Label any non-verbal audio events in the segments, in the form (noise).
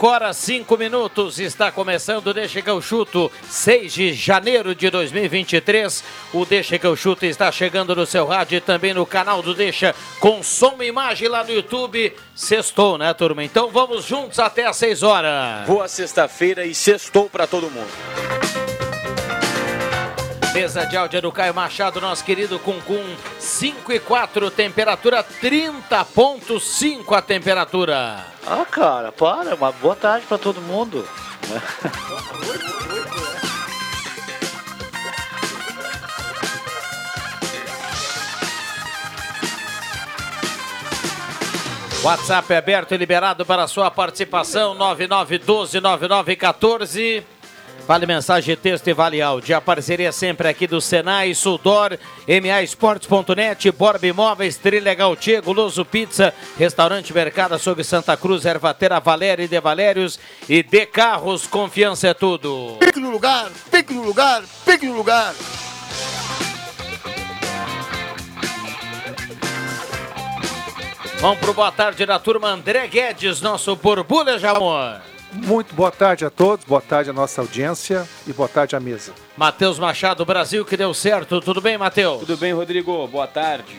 Cinco horas, cinco minutos, está começando o Deixa que eu chuto, 6 de janeiro de 2023. O Deixa que eu chuto está chegando no seu rádio e também no canal do Deixa, com som e imagem lá no YouTube. Sextou, né, turma? Então vamos juntos até às 6 horas. Boa sexta-feira e sextou para todo mundo. Mesa de áudio do Caio Machado, nosso querido Cuncum, 5 e 4, temperatura 30.5 a temperatura. Ah, cara, para. Uma boa tarde para todo mundo. WhatsApp é aberto e liberado para sua participação, 99129914. Vale mensagem, texto e vale áudio. A parceria sempre aqui do Senai, Sudor, MA Esportes.net, Borb Imóveis, Trilegal Tia, Guloso Pizza, Restaurante Mercado Açougue Santa Cruz, Ervatera Valéria e De Valérios e De Carros, confiança é tudo. Pique no lugar, pique no lugar, pique no lugar. Vamos pro boa tarde da turma André Guedes, nosso borbulha de amor. Muito boa tarde a todos, boa tarde à nossa audiência e boa tarde à mesa. Matheus Machado, Brasil que deu certo. Tudo bem, Matheus? Tudo bem, Rodrigo? Boa tarde.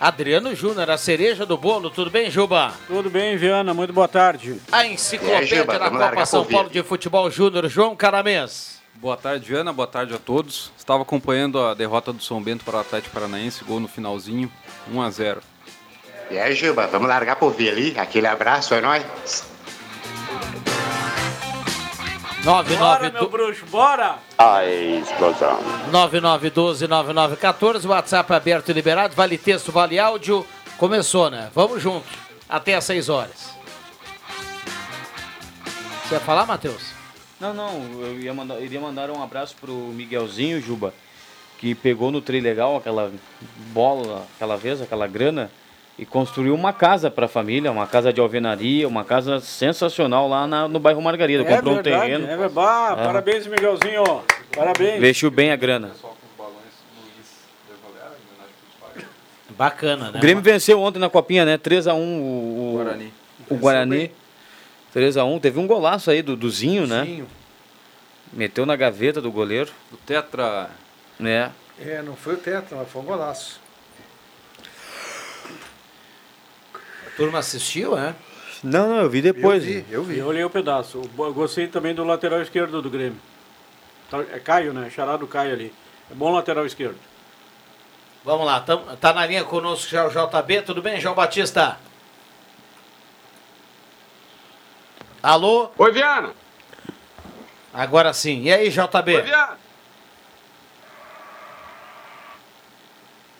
Adriano Júnior, a cereja do bolo. Tudo bem, Juba? Tudo bem, Viana? Muito boa tarde. A enciclopédia É, Juba, da Copa São Paulo de Futebol Júnior, João Caramês. Boa tarde, Ana. Boa tarde a todos. Estava acompanhando a derrota do São Bento para o Atlético Paranaense, gol no finalzinho, 1 a 0. E aí, Juba, vamos largar pro V ali? Aquele abraço, é nóis? Bora, 99 meu bruxo, bora! A explosão. 9912-9914, WhatsApp aberto e liberado, vale texto, vale áudio. Começou, né? Vamos junto, até às 6 horas. Você ia falar, Matheus? Não, não, eu ia mandar, iria mandar um abraço pro Miguelzinho, Juba, que pegou no Trilegal aquela bola, aquela vez, aquela grana, e construiu uma casa para a família, uma casa de alvenaria, uma casa sensacional lá na- no bairro Margarida. É Comprou verdade, um terreno, é verdade. Ah. Parabéns, Miguelzinho. Parabéns. investiu bem a grana. Bacana, né? O Grêmio venceu ontem na copinha, né? 3x1 o, o Guarani. O Guarani. 3x1. Teve um golaço aí do, do Zinho, né? Sim. Meteu na gaveta do goleiro, O Tetra né? É, não foi o tetra, mas foi um golaço. Turma assistiu, né? Não, não, eu vi depois. eu vi, eu vi. Eu olhei o pedaço. Eu gostei também do lateral esquerdo do Grêmio. Tá- É Caio, né? Charado Caio ali. É bom lateral esquerdo. Vamos lá, tam, tá na linha conosco já o JB, tudo bem, João Batista? Alô? Oi, Viana! Agora sim. E aí, JB? Viana!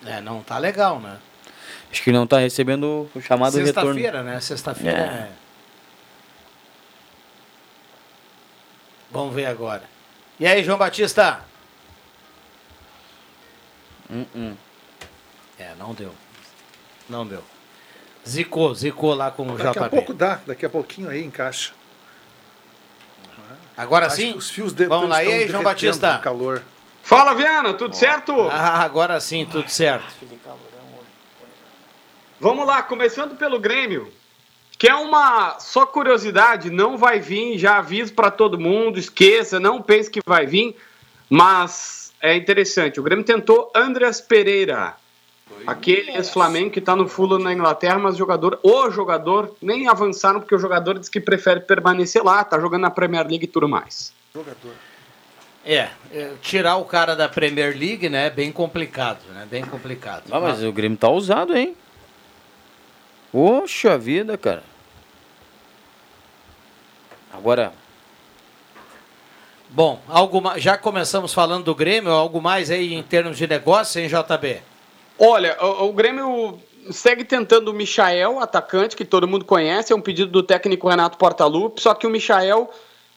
É, não tá legal, né? Acho que não tá recebendo o chamado retorno. Sexta-feira, né? Sexta-feira. É. é. Vamos ver agora. E aí, João Batista? Hum, hum. É, não deu. Não deu. Zicou, zicou lá com o Daqui a pouco dá, daqui a pouquinho aí encaixa. Agora Acho sim? os fios de, Vamos lá, e aí, João Batista? calor. Fala, Viana, tudo certo? Ah, agora sim, tudo certo. Vamos lá, começando pelo Grêmio. Que é uma só curiosidade, não vai vir, já aviso para todo mundo, esqueça, não pense que vai vir, mas é interessante. O Grêmio tentou Andreas Pereira, Aquele ex-Flamengo que está no Fulham na Inglaterra, mas o jogador, o jogador, nem avançaram porque o jogador diz que prefere permanecer lá, tá jogando na Premier League e tudo mais. Jogador. É, é, tirar o cara da Premier League, né, é bem complicado, né? Bem complicado. Ah, mas o Grêmio tá ousado, hein? Poxa vida, cara. Agora, Bom, algo ma- já começamos falando do Grêmio, algo mais aí em termos de negócio, hein, JB? Olha, o, o Grêmio segue tentando o Michael, atacante, que todo mundo conhece, é um pedido do técnico Renato Portaluppi, só que o Michael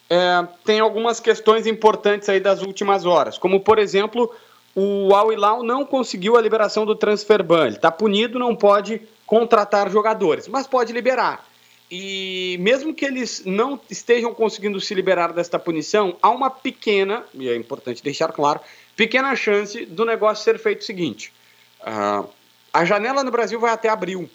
é, tem algumas questões importantes aí das últimas horas, como por exemplo, o Al Hilal não conseguiu a liberação do transfer ban, ele está punido, não pode contratar jogadores, mas pode liberar. E mesmo que eles não estejam conseguindo se liberar desta punição, há uma pequena, e é importante deixar claro, pequena chance do negócio ser feito o seguinte: ah, a janela no Brasil vai até abril.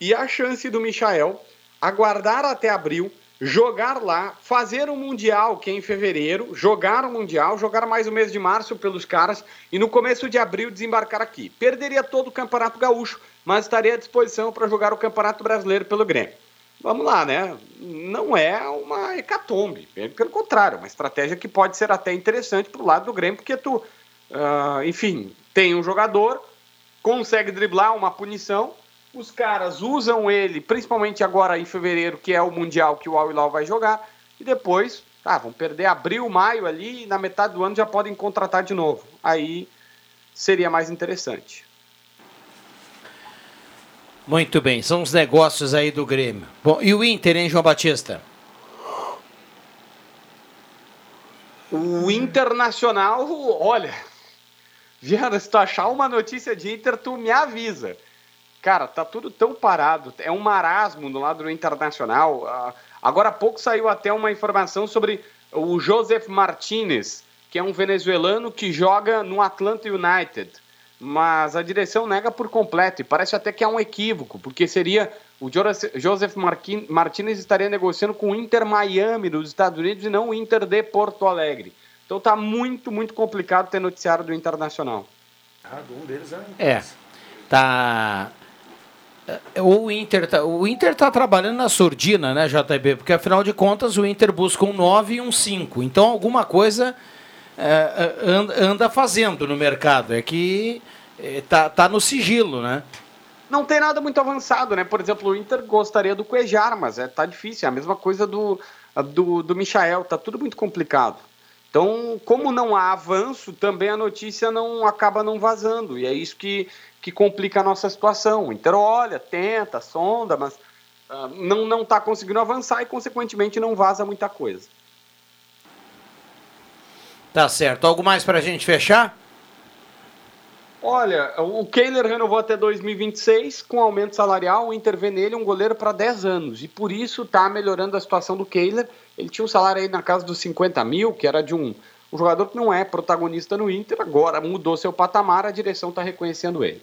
E a chance do Michael aguardar até abril, jogar lá, fazer o Mundial, que é em fevereiro, jogar o Mundial, jogar mais o mês de março pelos caras e no começo de abril desembarcar aqui. Perderia todo o Campeonato Gaúcho, mas estaria à disposição para jogar o Campeonato Brasileiro pelo Grêmio. Vamos lá, né? Não é uma hecatombe, pelo contrário, é uma estratégia que pode ser até interessante para o lado do Grêmio, porque tu, ah, enfim, tem um jogador, consegue driblar uma punição, os caras usam ele, principalmente agora em fevereiro, que é o Mundial que o Al Hilal vai jogar, e depois, tá, vão perder abril, maio ali, e na metade do ano já podem contratar de novo. Aí seria mais interessante. Muito bem, são os negócios aí do Grêmio. Bom, e o Inter, hein, João Batista? O Internacional, olha, Viana, se tu achar uma notícia de Inter, tu me avisa. Cara, tá tudo tão parado, é um marasmo do lado do Internacional. Ah, Agora há pouco saiu até uma informação sobre o Joseph Martinez, que é um venezuelano que joga no Atlanta United. Mas a direção nega por completo e parece até que é um equívoco, porque seria o Jose- Joseph Martinez estaria negociando com o Inter Miami dos Estados Unidos e não o Inter de Porto Alegre. Então tá muito, muito complicado ter noticiário do Internacional. Ah, um deles é. É, tá... O Inter, tá, o Inter tá trabalhando na surdina, né, JB? Porque afinal de contas o Inter busca um 9 e um 5. Então alguma coisa anda, anda fazendo no mercado. É que é, tá, no sigilo, né? Não tem nada muito avançado, né? Por exemplo, o Inter gostaria do Cuejar, mas é, tá difícil. É a mesma coisa do, do, do Michael, tá tudo muito complicado. Então, como não há avanço, também a notícia não acaba não vazando. E é isso que, que complica a nossa situação. O Inter olha, tenta, sonda, mas não não está conseguindo avançar e, consequentemente, não vaza muita coisa. Tá certo. Algo mais pra gente fechar? Olha, o Kehler renovou até 2026 com aumento salarial. O Inter vê nele um goleiro para 10 anos e por isso está melhorando a situação do Kehler. Ele tinha um salário aí na casa dos 50 mil, que era de um, um jogador que não é protagonista no Inter. Agora mudou seu patamar, a direção está reconhecendo ele.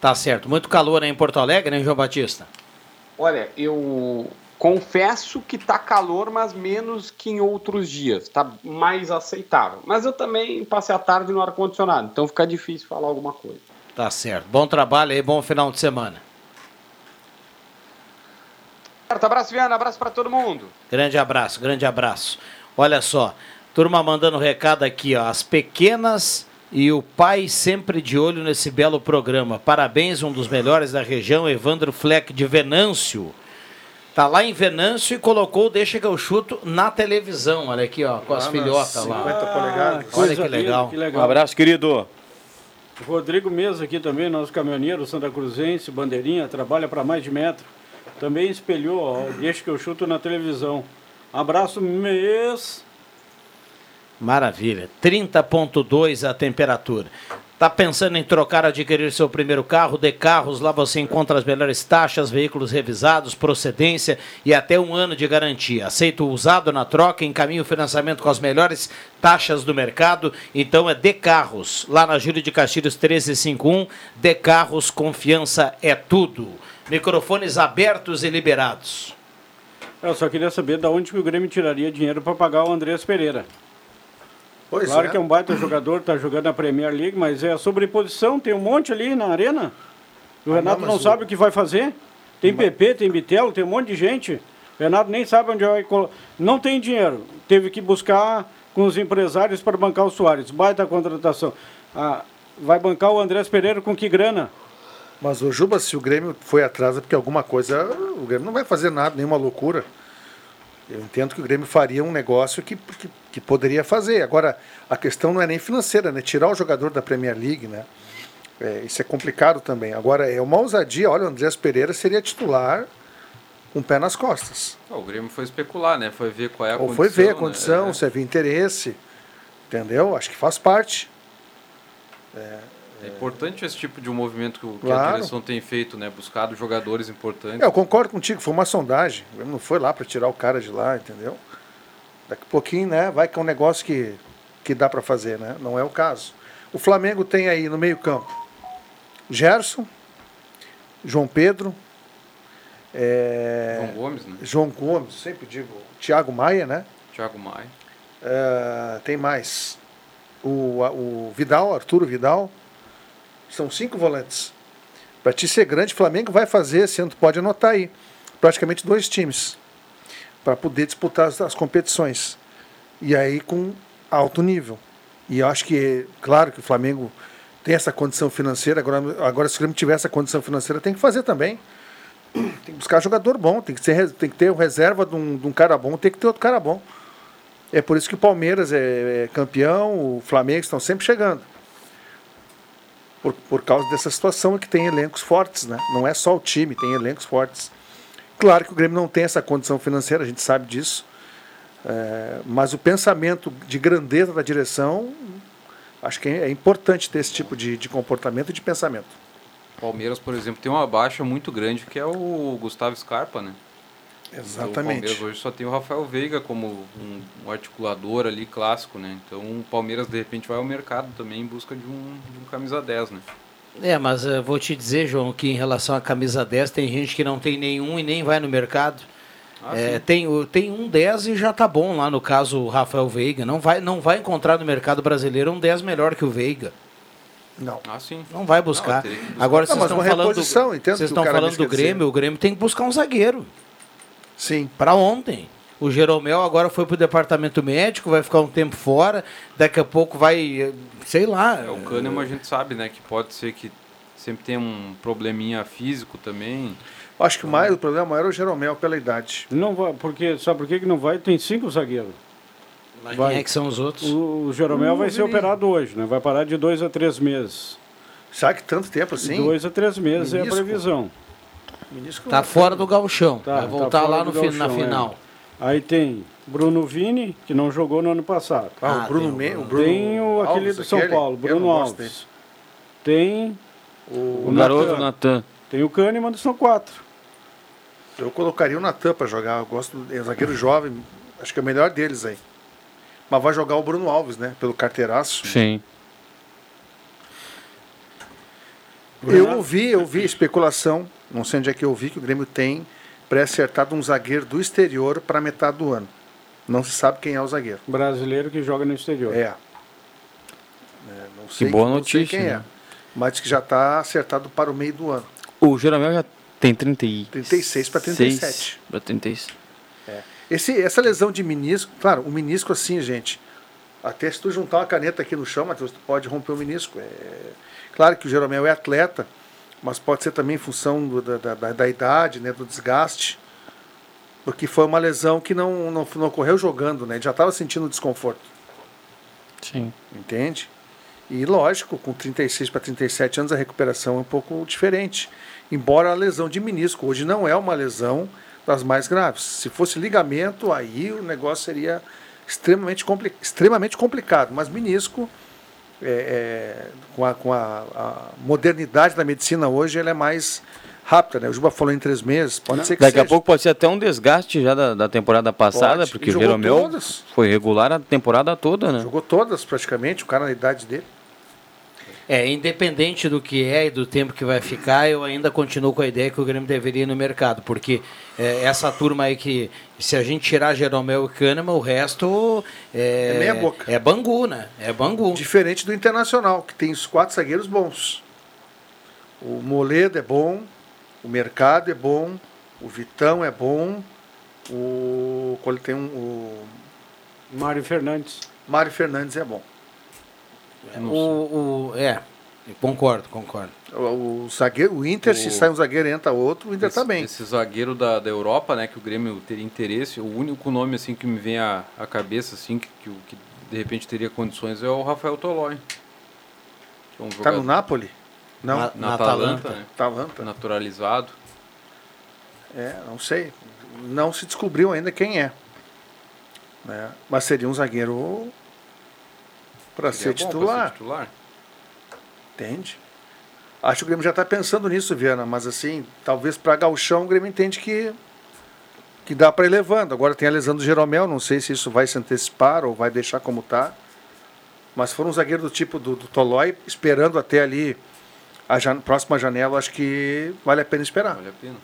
Tá certo. Muito calor aí em Porto Alegre, né, João Batista? Olha, eu confesso que tá calor, mas menos que em outros dias. Tá mais aceitável. Mas eu também passei a tarde no ar-condicionado, então fica difícil falar alguma coisa. Tá certo. Bom trabalho aí, bom final de semana. Certo, abraço, Viana, abraço para todo mundo. Grande abraço, grande abraço. Olha só, turma mandando recado aqui, ó. As pequenas e o pai sempre de olho nesse belo programa. Parabéns, um dos melhores da região, Evandro Fleck de Venâncio. Tá lá em Venâncio e colocou o Deixa que eu chuto na televisão. Olha aqui, ó, com as Lá nas filhotas lá. 50 polegadas. Olha Coisa que legal. que um legal. abraço, querido. Rodrigo Mesa aqui também, nosso caminhoneiro Santa Cruzense, bandeirinha, trabalha para mais de metro. Também espelhou, ó, deixa que eu chuto na televisão. Abraço, mês. Maravilha. 30.2 a temperatura. Tá pensando em trocar, adquirir seu primeiro carro? De Carros, lá você encontra as melhores taxas, veículos revisados, procedência e até um ano de garantia. Aceita o usado na troca, encaminha o financiamento com as melhores taxas do mercado. Então é De Carros, lá na Júlio de Castilhos 1351. De Carros, confiança é tudo. Microfones abertos e liberados. Eu só queria saber de onde o Grêmio tiraria dinheiro para pagar o Andrés Pereira. Pois claro é. que é um baita jogador, tá jogando na Premier League, mas é a sobreposição, tem um monte ali na arena. O Ah, Renato não, não, mas sabe o que vai fazer. Tem PP, tem Bitelo, tem um monte de gente. O Renato nem sabe onde vai colocar. Não tem dinheiro. Teve que buscar com os empresários para bancar o Soares. Baita contratação. Ah, vai bancar o Andrés Pereira com que grana? Mas o Juba, se o Grêmio foi atrás, é porque alguma coisa. O Grêmio não vai fazer nada, nenhuma loucura. Eu entendo que o Grêmio faria um negócio que, que, que poderia fazer. Agora, a questão não é nem financeira, né? Tirar o jogador da Premier League, né? É, isso é complicado também. Agora, é uma ousadia. Olha, o Andrés Pereira seria titular com o pé nas costas. O Grêmio foi especular, né? Foi ver qual é a Ou condição. foi ver a né? condição, É. se havia interesse. Entendeu? Acho que faz parte. É importante esse tipo de movimento que, o- que Claro. a direção tem feito, né? Buscado jogadores importantes. É, eu concordo contigo, foi uma sondagem. Não foi lá para tirar o cara de lá, entendeu? Daqui a pouquinho, né, vai que é um negócio que, que dá para fazer, né? Não é o caso. O Flamengo tem aí no meio-campo Gerson, João Pedro, é, João Gomes, né? João Gomes, sempre digo, Thiago Maia, né? Thiago Maia. É, tem mais o, o Vidal, Arturo Vidal. São cinco volantes. Para ti ser grande, o Flamengo vai fazer, esse pode anotar aí, praticamente dois times para poder disputar as, as competições. E aí com alto nível. E eu acho que, claro que o Flamengo tem essa condição financeira, agora, agora se o Grêmio tiver essa condição financeira, tem que fazer também. (clears throat) Tem que buscar jogador bom, tem que, ser, tem que ter reserva de um, de um cara bom, tem que ter outro cara bom. É por isso que o Palmeiras é, é campeão, o Flamengo estão sempre chegando. Por, por causa dessa situação que tem elencos fortes, né? Não é só o time, tem elencos fortes. Claro que o Grêmio não tem essa condição financeira, a gente sabe disso. É, mas o pensamento de grandeza da direção, acho que é importante ter esse tipo de, de comportamento e de pensamento. Palmeiras, por exemplo, tem uma baixa muito grande que é o Gustavo Scarpa, né? O Exatamente. Palmeiras hoje só tem o Rafael Veiga como um, um articulador ali clássico, né? Então o Palmeiras de repente vai ao mercado também em busca de um, de um camisa 10, né? É, mas eu vou te dizer, João, que em relação à camisa 10, tem gente que não tem nenhum e nem vai no mercado. Ah, É, tem, o- tem um 10 e já tá bom lá no caso o Rafael Veiga. Não vai, não vai encontrar no mercado brasileiro um 10 melhor que o Veiga. Não. Ah, sim. Não vai buscar. Não, buscar. Agora Não, vocês mas estão uma falando, do, vocês o o estão falando do. Grêmio, o Grêmio tem que buscar um zagueiro. Sim. Para ontem. O Jeromel agora foi pro departamento médico, vai ficar um tempo fora, daqui a pouco vai, sei lá. É, o Kahneman a gente sabe, né, que pode ser que sempre tem um probleminha físico também. Acho que o, mais, o problema maior é o Jeromel pela idade. Não vai, porque, sabe por que que não vai? Tem cinco zagueiros. Mas vai. quem é que são os outros? O, o Jeromel Hum, vai ser operado hoje, né? Vai parar de dois a três meses. Será que tanto tempo assim? Dois a três meses é a previsão. Menisco Tá não- fora do galchão. Tá, vai tá voltar fora lá do no fi- na gauchão, é. final. Aí tem Bruno Vini, que não jogou no ano passado. Ah, Ah, o Bruno, tem o o Bruno tem o, aquele Alves, do São aquele? Paulo, Bruno Alves. Tem O, o garoto Natan. Natan. Tem o Kahneman, são quatro. eu colocaria o Natan para jogar. Eu gosto do é um zagueiro jovem. Acho que é o melhor deles aí. Mas vai jogar o Bruno Alves, né? Pelo carteiraço. Sim. Eu ouvi, eu vi especulação, não sei onde é que eu vi, que o Grêmio tem pré-acertado um zagueiro do exterior para metade do ano. Não se sabe quem é o zagueiro. Brasileiro que joga no exterior. É. É, não sei, boa não sei notícia, quem é. né? Mas diz que já está acertado para o meio do ano. O Jeromel já tem 30 e... 36 pra 37. Para 36. Esse, essa lesão de menisco, claro, o menisco assim, gente. Até se tu juntar uma caneta aqui no chão, Matheus, tu pode romper o menisco. É, claro que o Jeromel é atleta, mas pode ser também em função do- da, da, da- da idade, né, do desgaste. Porque foi uma lesão que não, não, não ocorreu jogando, né? Ele já estava sentindo desconforto, Sim. entende? E lógico, com 36 para 37 anos a recuperação é um pouco diferente. Embora a lesão de menisco hoje não é uma lesão das mais graves. Se fosse ligamento, aí o negócio seria extremamente, compli extremamente complicado. Mas menisco, é, é, com, a, com a, a modernidade da medicina hoje, ela é mais rápida. Né? O Juba falou em três meses, pode ser que Daqui a seja. pouco pode ser até um desgaste já da, da temporada passada, Pode. porque o jogou Jeromel todas. foi regular a temporada toda, né? Jogou todas praticamente, o cara na idade dele. É, independente do que é e do tempo que vai ficar, eu ainda continuo com a ideia que o Grêmio deveria ir no mercado, porque é, essa turma aí que, se a gente tirar Jeromel e Kahneman, o resto é, É meia boca. É Bangu, né? É Bangu. Diferente do Internacional, que tem os quatro zagueiros bons. O Moledo é bom, o Mercado é bom, o Vitão é bom, o. qual tem um, o Mário Fernandes. Mário Fernandes é bom. O, o- é, concordo, concordo. O, o zagueiro, o Inter, se O- sai um zagueiro e entra outro, o Inter esse, tá bem. Esse zagueiro da, da Europa, né, que o Grêmio teria interesse, o único nome assim que me vem à, à cabeça assim que, que, que de repente teria condições é o Rafael Tolói. Que é um Tá no Napoli? Não, Na- na Atalanta, né, Atalanta. naturalizado. É, não sei. Não se descobriu ainda quem é. Né? Mas seria um zagueiro para ser, ser titular. Entende? Acho que o Grêmio já está pensando nisso, Viana, mas assim, talvez para Galchão o Grêmio entende que, que dá para ir levando. Agora tem a lesão do Jeromel, não sei se isso vai se antecipar ou vai deixar como tá. Mas se for um zagueiro do tipo do, do Tolói, esperando até ali a jan- próxima janela, acho que vale a pena esperar. Vale a pena.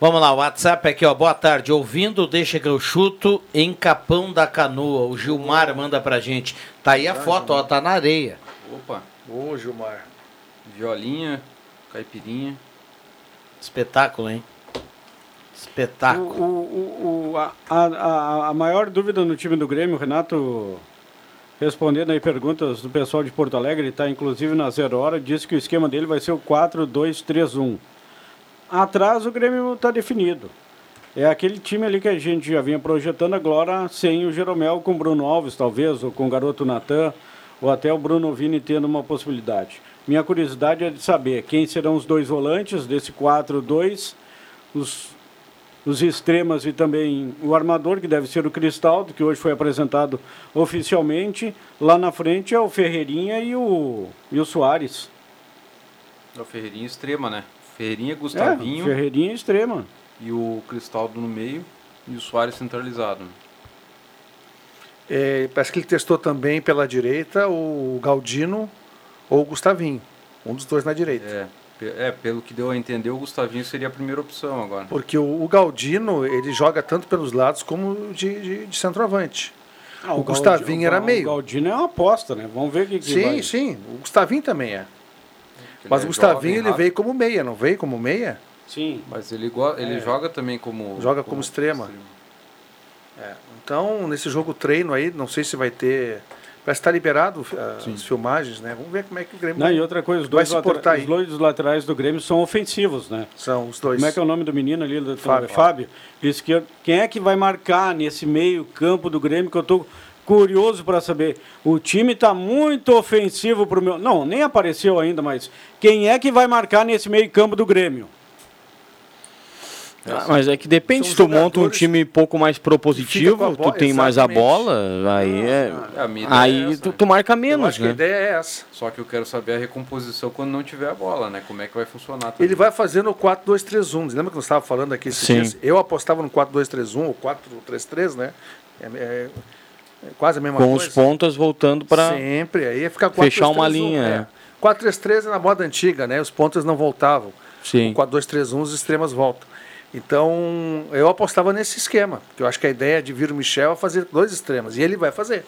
Vamos lá, o WhatsApp aqui, ó. Boa tarde. Ouvindo, deixa que eu chuto em Capão da Canoa. O Gilmar manda pra gente. Tá aí a foto, ó, tá na areia. Opa, Ô, Gilmar. violinha, caipirinha. Espetáculo, hein? Espetáculo. o, o, o- a, a, a maior dúvida no time do Grêmio, Renato, respondendo aí perguntas do pessoal de Porto Alegre, ele está inclusive na zero hora, disse que o esquema dele vai ser o 4-2-3-1. Atrás o Grêmio está definido. É aquele time ali que a gente já vinha projetando agora sem o Jeromel com o Bruno Alves, talvez, ou com o garoto Natan, ou até o Bruno Vini tendo uma possibilidade. Minha curiosidade é de saber quem serão os dois volantes desse 4-2, os, os extremas e também o armador, que deve ser o Cristaldo, que hoje foi apresentado oficialmente. Lá na frente é o Ferreirinha e o, e o Soares. É o Ferreirinha extrema, né? Ferreirinha, É, Gustavinho Ferreirinha extrema. e o Cristaldo no meio e o Soares centralizado. É, parece que ele testou também pela direita o Galdino ou o Gustavinho. Um dos dois na direita. É, é, pelo que deu a entender, o Gustavinho seria a primeira opção agora. Porque o, o Galdino, ele joga tanto pelos lados como de, de, de centroavante. Ah, O Gustavinho era o meio. Galdino é uma aposta, né? Vamos ver o que, que sim, vai. sim. O Gustavinho também é. Mas é o Gustavinho jovem, ele rápido, veio como meia, não veio como meia? Sim. Mas ele, ele É. joga também como. Joga como extrema. Então, nesse jogo treino aí, não sei se vai ter. Parece que está liberado ah, as filmagens, né? Vamos ver como é que o Grêmio Não, e outra coisa, os vai dois, os dois laterais do Grêmio são ofensivos, né? São os dois. Como é que é o nome do menino ali? Do, Fábio. Fábio. Que quem é que vai marcar nesse meio campo do Grêmio que eu tô curioso para saber. O time está muito ofensivo pro meu. Não, nem apareceu ainda, mas quem é que vai marcar nesse meio campo do Grêmio? Ah, mas é que depende, se tu monta um time um pouco mais com propositivo, bola, tu tem mais a exatamente. bola, aí é. É, a minha ideia é Aí essa, tu, né? tu marca Eu menos, acho que a né? ideia é essa. Só que eu quero saber a recomposição quando não tiver a bola, né? Como é que vai funcionar também. Ele vai fazer no 4-2-3-1. Lembra que nós estávamos falando aqui esses Sim. dias? Eu apostava no 4-2-3-1 ou 4-3-3, né? É, é- é quase a mesma Com coisa. os pontas voltando para Sempre. Aí ia ficar 4-2-3-1. Fechar uma linha, É. 4-3-3 é na moda antiga, né? Os pontas não voltavam. Sim. O 4-2-3-1 os extremas voltam. Então, eu apostava nesse esquema. Que eu acho que a ideia de vir o Michel é fazer dois extremos. E ele vai fazer.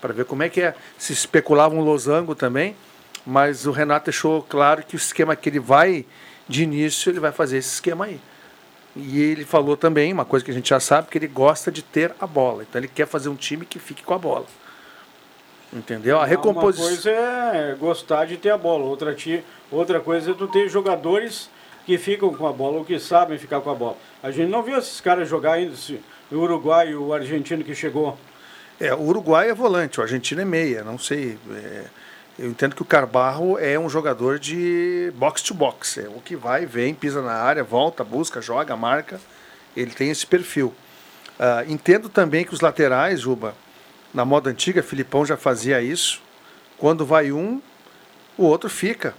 Para ver como é que é. Se especulava um losango também. Mas o Renato deixou claro que o esquema que ele vai, de início, ele vai fazer esse esquema aí. E ele falou também, uma coisa que a gente já sabe, que ele gosta de ter a bola. Então ele quer fazer um time que fique com a bola. Entendeu? A recomposição. Uma coisa é gostar de ter a bola, outra, ti, outra coisa é tu ter jogadores que ficam com a bola ou que sabem ficar com a bola. A gente não viu esses caras jogar ainda, o Uruguai e o argentino que chegou. É, o Uruguai é volante, o argentino é meia, não sei. é, eu entendo que o Carbarro é um jogador de box to box, é o que vai, vem, pisa na área, volta, busca, joga, marca. Ele tem esse perfil. Ah, entendo também que os laterais, Juba, na moda antiga, Filipão já fazia isso. Quando vai um, o outro fica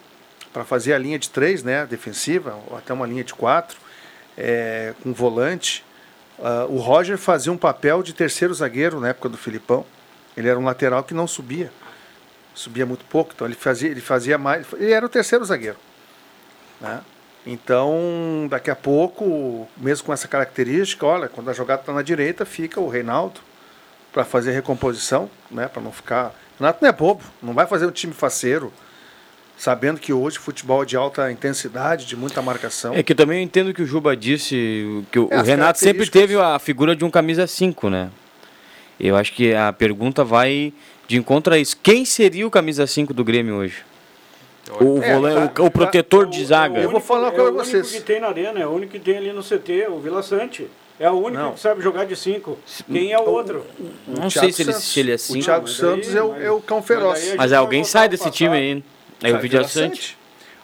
para fazer a linha de três, né, defensiva, ou até uma linha de quatro, é, com volante. Ah, o Roger fazia um papel de terceiro zagueiro na época do Filipão. Ele era um lateral que não subia. subia muito pouco, então ele fazia, ele fazia mais. Ele era o terceiro zagueiro. Né? Então, daqui a pouco, mesmo com essa característica, olha, quando a jogada está na direita, fica o Reinaldo para fazer recomposição, né? Para não ficar. O Renato não é bobo, não vai fazer um time faceiro, sabendo que hoje futebol é de alta intensidade, de muita marcação. É que eu também entendo que o Juba disse que o, É, o Renato sempre teve a figura de um camisa 5, né? Eu acho que a pergunta vai de encontro a isso. Quem seria o camisa 5 do Grêmio hoje? O, É, volan- tá- o, o protetor de zaga. Eu vou falar uma é coisa o pra único vocês. que tem na arena, é o único que tem ali no CT, o Vila Sante. É o único Não. que sabe jogar de 5. Quem é o outro? Não O sei Thiago se ele, Santos. se ele é O 5. Thiago mas Santos daí- é, o, mas- é o cão feroz. Mas gente alguém sai desse ao time aí. Aí o Vila Sante.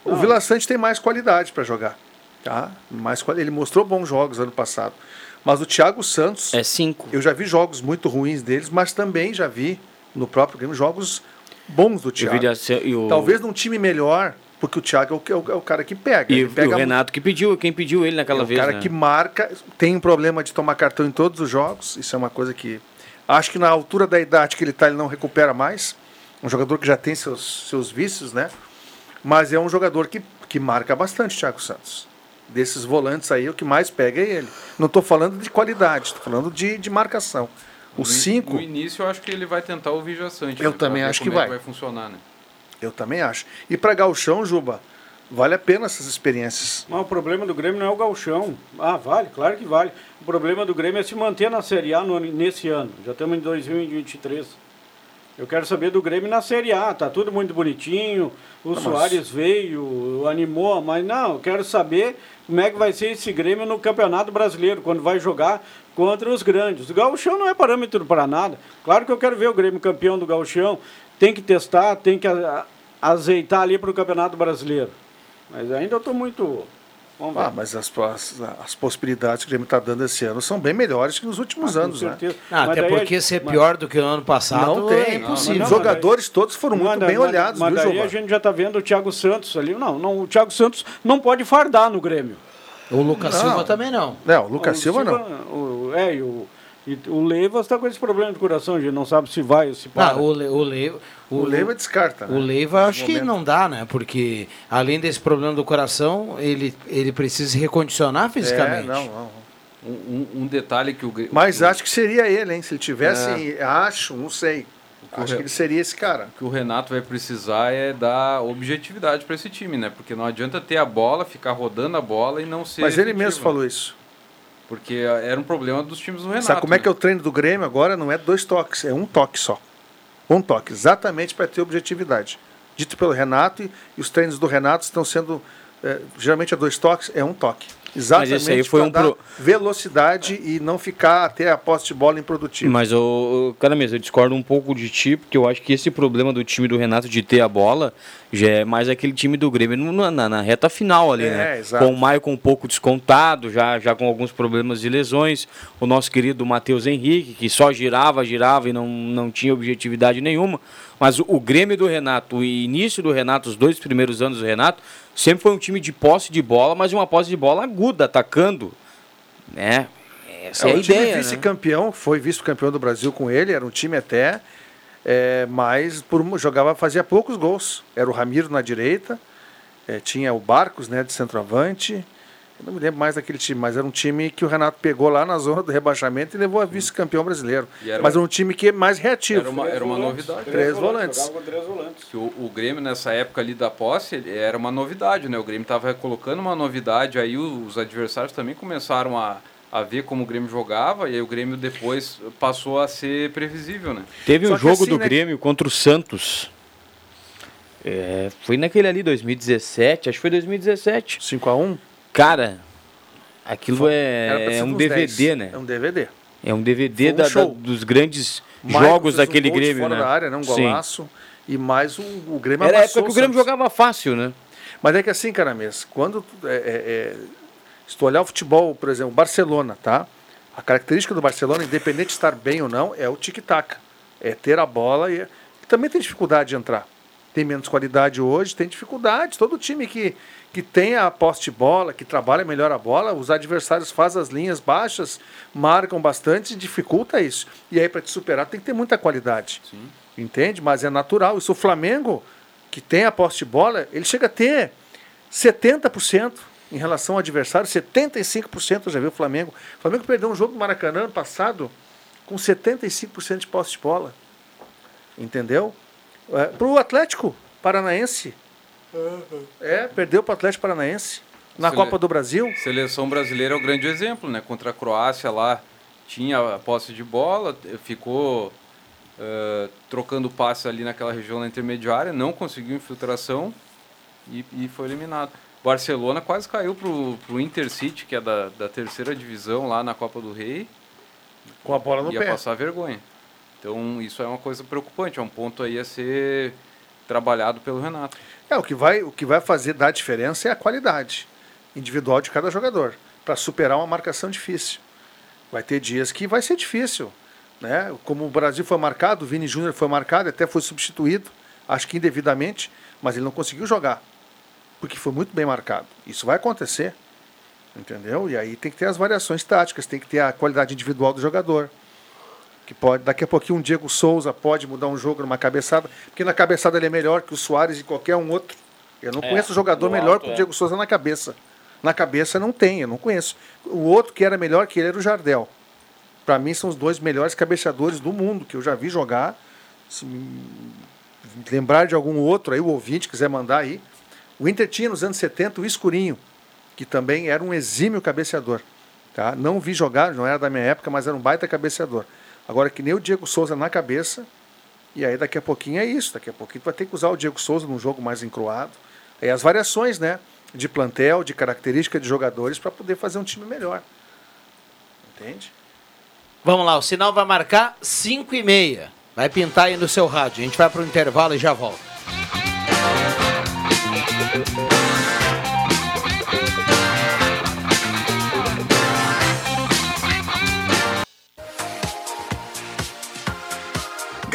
O Vila Sante tem mais qualidade para jogar. Tá? Mais, quali- ele mostrou bons jogos ano passado. Mas o Thiago Santos, É 5. eu já vi jogos muito ruins deles, mas também já vi no próprio Grêmio jogos bons do O Thiago. O, Talvez num time melhor, porque o Thiago é o, é o- é o cara que pega. e, o- e pega o Renato que pediu, quem pediu ele é naquela um vez. cara né? que marca, tem um problema de tomar cartão em todos os jogos. Isso é uma coisa que acho que na altura da idade que ele está, ele não recupera mais. Um jogador que já tem seus, seus vícios, né? Mas é um jogador que, que marca bastante, Thiago Santos. Desses volantes aí, o que mais pega é ele. Não estou falando de qualidade, estou falando de, de marcação. O No in- 5, No início eu acho que ele vai tentar o Vigia Sante. Eu né, também acho que como é vai. vai funcionar, né? eu também acho. E para Galchão, Juba, vale a pena essas experiências. Mas o problema do Grêmio não é o galchão. Ah, vale, claro que vale. O problema do Grêmio é se manter na Série A no ano- nesse ano. Já estamos em 2023. Eu quero saber do Grêmio na Série A. Tá tudo muito bonitinho. O mas- Soares veio, animou, mas não, eu quero saber como é que vai ser esse Grêmio no Campeonato Brasileiro, quando vai jogar contra os grandes. O Gauchão não é parâmetro para nada. Claro que eu quero ver o Grêmio campeão do Gauchão. Tem que testar, tem que azeitar ali para o Campeonato Brasileiro. Mas ainda eu estou muito. Vamos ver. Ah, mas as, as, as possibilidades que o Grêmio está dando esse ano são bem melhores que nos últimos Ah, anos, né? certeza. Ah, até daí a- porque ser mas- pior do que o ano passado Não tem. é impossível. Não, Os jogadores todos foram muito Mas- bem mas- olhados, mas viu, daí Juba? a gente já está vendo o Thiago Santos ali. Não, não, o Thiago Santos não pode fardar no Grêmio. O Lucas Não. Silva também não. Não, o Lucas O Silva não. o- é, e o, e o Leivas está com esse problema de coração, a gente não sabe se vai ou se para. Ah, o, Le, o, Le, O Leiva descarta, né? O Leiva acho que momento. não dá, né? Porque além desse problema do coração, ele, ele precisa se recondicionar fisicamente. É, não, não. Um, um- um detalhe que o Mas o, acho que seria ele, hein? Se ele tivesse, É. acho, não sei. Acho que ele seria esse cara. que o Renato vai precisar é dar objetividade para esse time, né? Porque não adianta ter a bola, ficar rodando a bola e não ser. Mas ele efetivo. mesmo falou isso. Porque era um problema dos times do Renato. Sabe como é né? que é o treino do Grêmio agora? Não é dois toques, é um toque só. Um toque, exatamente para ter objetividade. Dito pelo Renato, e, os treinos do Renato estão sendo. eh, geralmente é dois toques, é um toque. Exatamente esse aí foi um pro- velocidade e não ficar até a posse de bola improdutiva. Mas, o- cara mesmo, eu discordo um pouco de ti, porque eu acho que esse problema do time do Renato de ter a bola já é mais aquele time do Grêmio no- na, na reta final ali, É, né? exato. Com o Maicon um pouco descontado, já, já com alguns problemas de lesões. O nosso querido Matheus Henrique, que só girava, girava e não, não tinha objetividade nenhuma. Mas o, o Grêmio do Renato, o início do Renato, os dois primeiros anos do Renato, sempre foi um time de posse de bola, mas uma posse de bola aguda, atacando. Né? Essa é, É, a ideia. né? vice-campeão, foi vice-campeão do Brasil com ele, era um time até, é, mas por, jogava, fazia poucos gols. Era o Ramiro na direita, é, tinha o Barcos né, de centroavante. Eu não me lembro mais daquele time, mas era um time que o Renato pegou lá na zona do rebaixamento e levou a vice-campeão brasileiro. Era mas era um time que é mais reativo. Era uma, era uma novidade. Três volantes. Jogava com três volantes. Que o, o Grêmio, nessa época ali da posse, ele- era uma novidade, né? O Grêmio estava colocando uma novidade, aí os adversários também começaram a, a ver como o Grêmio jogava, e aí o Grêmio depois passou a ser previsível, né? Teve Só um jogo assim, do né, Grêmio contra o Santos. É, foi naquele ali, 2017, acho que foi 2017. 5x1? Cara, aquilo é, é um DVD, 10. né? É um DVD. É um DVD um da- da- dos grandes Maicon jogos um daquele de Grêmio, fora né? da área, né? Um Sim. golaço. E mais o, o Grêmio Era a época que o Grêmio jogava fácil, né? Mas é que assim, cara mesmo, quando é, é, é, se tu olhar o futebol, por exemplo, o Barcelona, tá? A característica do Barcelona, independente de estar bem ou não, é o tic-tac. É ter a bola e, e também tem dificuldade de entrar. Tem menos qualidade hoje, tem dificuldade. Todo time que, que tem a posse de bola, que trabalha melhor a bola, os adversários fazem as linhas baixas, marcam bastante e dificulta isso. E aí, para te superar, tem que ter muita qualidade. Entende? Mas é natural. Isso o Flamengo, que tem a posse de bola, ele chega a ter 70% em relação ao adversário, 75% eu já vi o Flamengo. O Flamengo perdeu um jogo no Maracanã ano passado com 75% de posse de bola. Entendeu? É, para o Atlético Paranaense. É, perdeu para o Atlético Paranaense na Sele- Copa do Brasil. Seleção brasileira é o grande exemplo, né? Contra a Croácia lá tinha a posse de bola, ficou eh, trocando passe ali naquela região na intermediária, não conseguiu infiltração e, e foi eliminado. Barcelona quase caiu pro, pro Intercity, que é da, da terceira divisão lá na Copa do Rei. Com a bola no ia pé. passar vergonha. Então isso é uma coisa preocupante, é um ponto aí a ser trabalhado pelo Renato. É, o que vai, o que vai fazer dar diferença é a qualidade individual de cada jogador, para superar uma marcação difícil. Vai ter dias que vai ser difícil. Né? Como o Brasil foi marcado, o Vini Júnior foi marcado, até foi substituído, acho que indevidamente, mas ele não conseguiu jogar, porque foi muito bem marcado. Isso vai acontecer. Entendeu? E aí tem que ter as variações táticas, tem que ter a qualidade individual do jogador. Que pode, daqui a pouquinho um Diego Souza pode mudar um jogo numa cabeçada, porque na cabeçada ele é melhor que o Soares e qualquer um outro. Eu não É, conheço jogador melhor alto, que o é. Diego Souza na cabeça. Na cabeça não tem, eu não conheço. O outro que era melhor que ele era o Jardel. Para mim são os dois melhores cabeceadores do mundo que eu já vi jogar. Se lembrar de algum outro aí, o ouvinte quiser mandar aí. O Inter tinha nos anos 70 o Escurinho, que também era um exímio cabeceador. Tá? Não vi jogar, não era da minha época, mas era um baita cabeceador. Agora que nem o Diego Souza na cabeça, e aí daqui a pouquinho é isso, daqui a pouquinho tu vai ter que usar o Diego Souza num jogo mais encruado. Aí as variações, né? De plantel, de característica de jogadores para poder fazer um time melhor. Entende? Vamos lá, o sinal vai marcar 5 e meia. Vai pintar aí no seu rádio. A gente vai para o intervalo e já volta.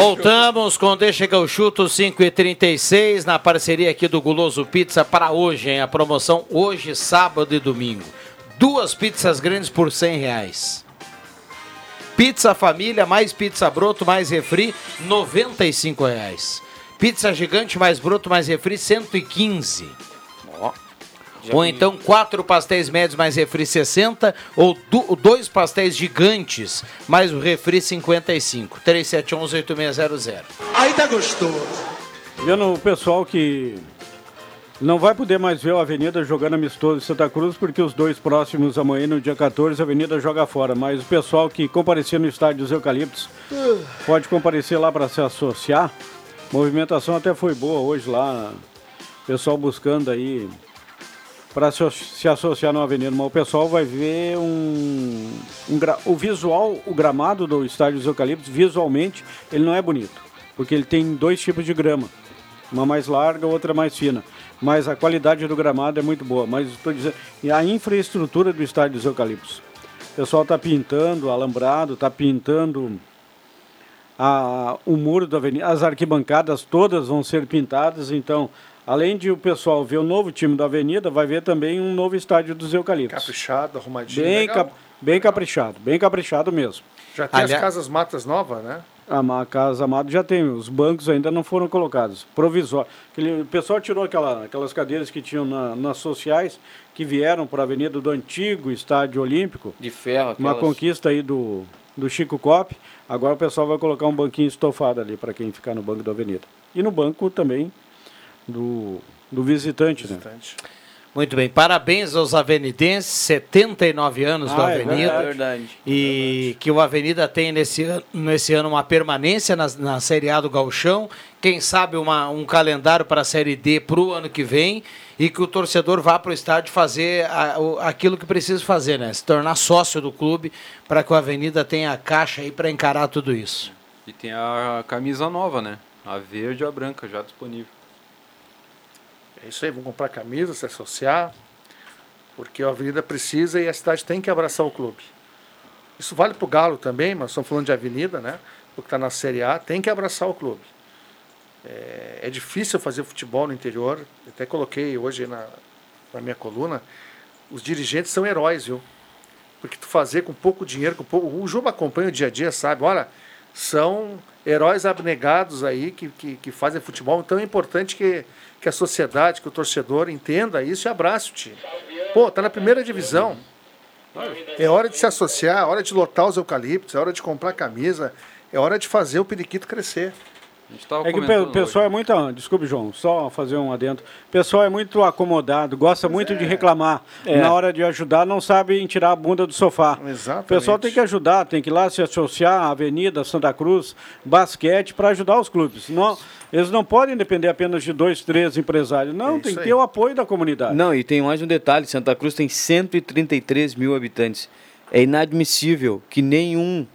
Voltamos com Deixa que eu chuto 5 e 36 na parceria aqui do Guloso Pizza para hoje, hein? A promoção hoje, sábado e domingo. Duas pizzas grandes por 100 reais. Pizza família, mais pizza broto, mais refri, 95 reais. Pizza gigante, mais broto, mais refri, 115. Já Ou então quatro pastéis médios mais refri 60, ou du- dois pastéis gigantes mais o refri 55. 3711-8600. Aí tá gostoso. Vendo o pessoal que não vai poder mais ver a Avenida jogando amistoso em Santa Cruz, porque os dois próximos amanhã, no dia 14, a Avenida joga fora. Mas o pessoal que comparecer no estádio dos Eucaliptos pode comparecer lá para se associar. Movimentação até foi boa hoje lá. Pessoal buscando aí para se, associar na Avenida. Mas o pessoal vai ver um, um gra- o visual, o gramado do estádio dos Eucaliptos, visualmente, ele não é bonito. Porque ele tem dois tipos de grama. Uma mais larga, outra mais fina. Mas a qualidade do gramado é muito boa. Mas estou dizendo, e a infraestrutura do estádio dos Eucaliptos. O pessoal está pintando alambrado, está pintando a- o muro da avenida, as arquibancadas todas vão ser pintadas, então, além de o pessoal ver o novo time da avenida, vai ver também um novo estádio dos Eucaliptos. Caprichado, arrumadinho. Bem, legal. cap- bem caprichado, bem caprichado mesmo. Já tem Aliás- as casas matas novas, né? A Casa Amado já tem, os bancos ainda não foram colocados, provisório. Aquele, o pessoal tirou aquela, aquelas cadeiras que tinham na- nas sociais, que vieram para a avenida do antigo Estádio Olímpico, De ferro, uma aquelas... conquista aí do, do Chico Cop. Agora o pessoal vai colocar um banquinho estofado ali para quem ficar no banco da avenida. E no banco também do, do visitante, né? Visitante. Muito bem, parabéns aos avenidenses, 79 anos do Ah, é Avenida. É verdade. E que o Avenida tem nesse, ano- nesse ano uma permanência na, na Série A do Galchão, quem sabe uma, um calendário para a Série D para o ano que vem e que o torcedor vá para o estádio fazer a- o- aquilo que precisa fazer, né? Se tornar sócio do clube para que o Avenida tenha a caixa aí para encarar tudo isso. E tem a camisa nova, né? A verde e a branca já disponível. É isso aí, vamos comprar camisa, se associar, porque a Avenida precisa e a cidade tem que abraçar o clube. Isso vale para o Galo também, mas estamos falando de Avenida, né? O que está na Série A tem que abraçar o clube. É, é difícil fazer futebol no interior, até coloquei hoje na, na minha coluna, os dirigentes são heróis, viu? Porque tu fazer com pouco dinheiro, com pouco... o Juba acompanha o dia a dia, sabe? Olha, são heróis abnegados aí que, que, que fazem futebol, então é importante que, que a sociedade, que o torcedor entenda isso e abrace o time. Pô, tá na primeira divisão. É hora de se associar, é hora de lotar os eucaliptos, é hora de comprar camisa, é hora de fazer o periquito crescer. É que o pessoal hoje. é muito. ah, Desculpe, João, só fazer um adendo. O pessoal é muito acomodado, gosta muito de reclamar. É. Na hora de ajudar, não sabem tirar a bunda do sofá. Exatamente. O pessoal tem que ajudar, tem que ir lá se associar à Avenida Santa Cruz, basquete, para ajudar os clubes. Não, eles não podem depender apenas de dois, três empresários. Não, É tem que aí. ter o apoio da comunidade. Não, e tem mais um detalhe: Santa Cruz tem 133 mil habitantes. É inadmissível que nenhum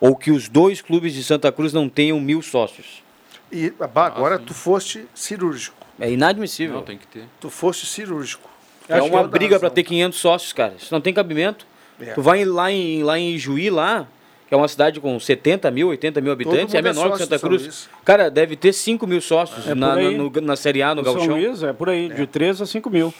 ou que os dois clubes de Santa Cruz não tenham mil sócios. E bah, agora tu foste cirúrgico. É inadmissível. Não, tem que ter. Tu foste cirúrgico. É Acho que uma toda briga para ter 500 sócios, cara. Isso não tem cabimento. É. Tu vai lá em, lá em Juí, lá, que é uma cidade com 70 mil, 80 mil habitantes, é é menor que sócio Santa São Cruz. Cara, deve ter 5 mil sócios É na, na, no- na Série A, no No São Gauchão. Luís é por aí, de 3 a 5 mil.